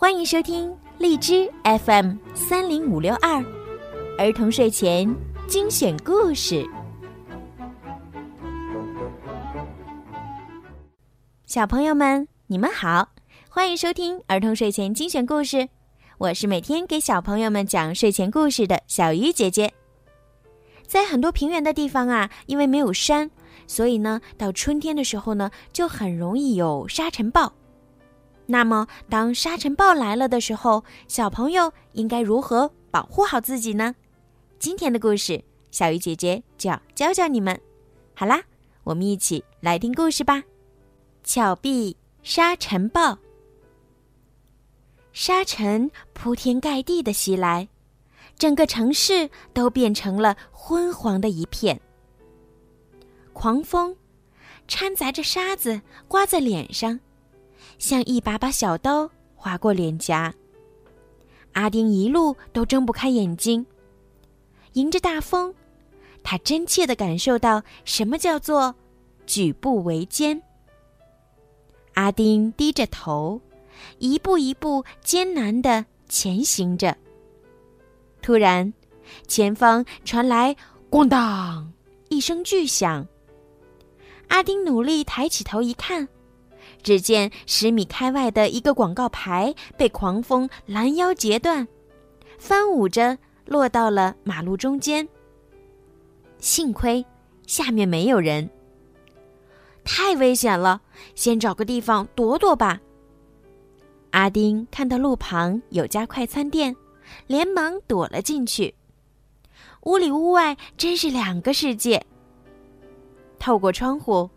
欢迎收听荔枝 FM 三零五六二儿童睡前精选故事。小朋友们，你们好，欢迎收听儿童睡前精选故事。我是每天给小朋友们讲睡前故事的小鱼姐姐。在很多平原的地方啊，因为没有山，所以呢，到春天的时候呢，就很容易有沙尘暴。那么，当沙尘暴来了的时候，小朋友应该如何保护好自己呢？今天的故事，小鱼姐姐就要教教你们。好啦，我们一起来听故事吧。峭壁沙尘暴，沙尘铺天盖地的袭来，整个城市都变成了昏黄的一片。狂风掺杂着沙子刮在脸上。像一把把小刀划过脸颊，阿丁一路都睁不开眼睛。迎着大风，他真切地感受到什么叫做举步维艰。阿丁低着头，一步一步艰难地前行着。突然，前方传来“咣当”一声巨响。阿丁努力抬起头一看。只见十米开外的一个广告牌被狂风拦腰截断，翻舞着落到了马路中间。幸亏下面没有人。太危险了，先找个地方躲躲吧。阿丁看到路旁有家快餐店，连忙躲了进去。屋里屋外真是两个世界。透过窗户。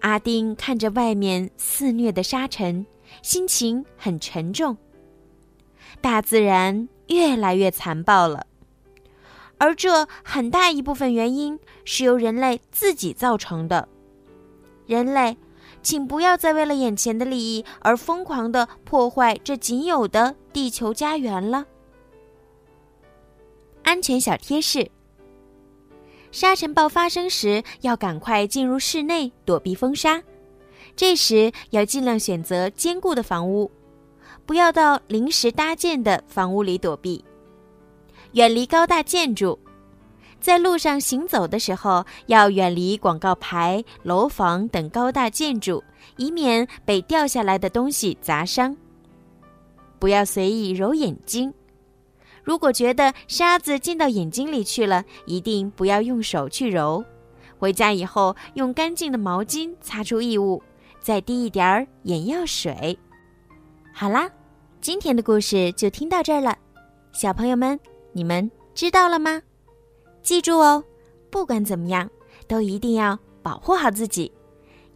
阿丁看着外面肆虐的沙尘，心情很沉重。大自然越来越残暴了，而这很大一部分原因是由人类自己造成的。人类，请不要再为了眼前的利益而疯狂的破坏这仅有的地球家园了。安全小贴士。沙尘暴发生时，要赶快进入室内躲避风沙。这时要尽量选择坚固的房屋，不要到临时搭建的房屋里躲避。远离高大建筑，在路上行走的时候要远离广告牌、楼房等高大建筑，以免被掉下来的东西砸伤。不要随意揉眼睛。如果觉得沙子进到眼睛里去了，一定不要用手去揉。回家以后用干净的毛巾擦出异物，再滴一点儿眼药水。好啦，今天的故事就听到这儿了。小朋友们，你们知道了吗？记住哦，不管怎么样，都一定要保护好自己，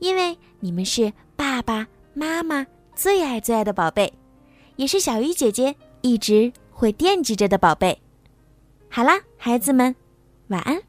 因为你们是爸爸妈妈最爱最爱的宝贝，也是小鱼姐姐一直。会惦记着的宝贝，好啦，孩子们，晚安。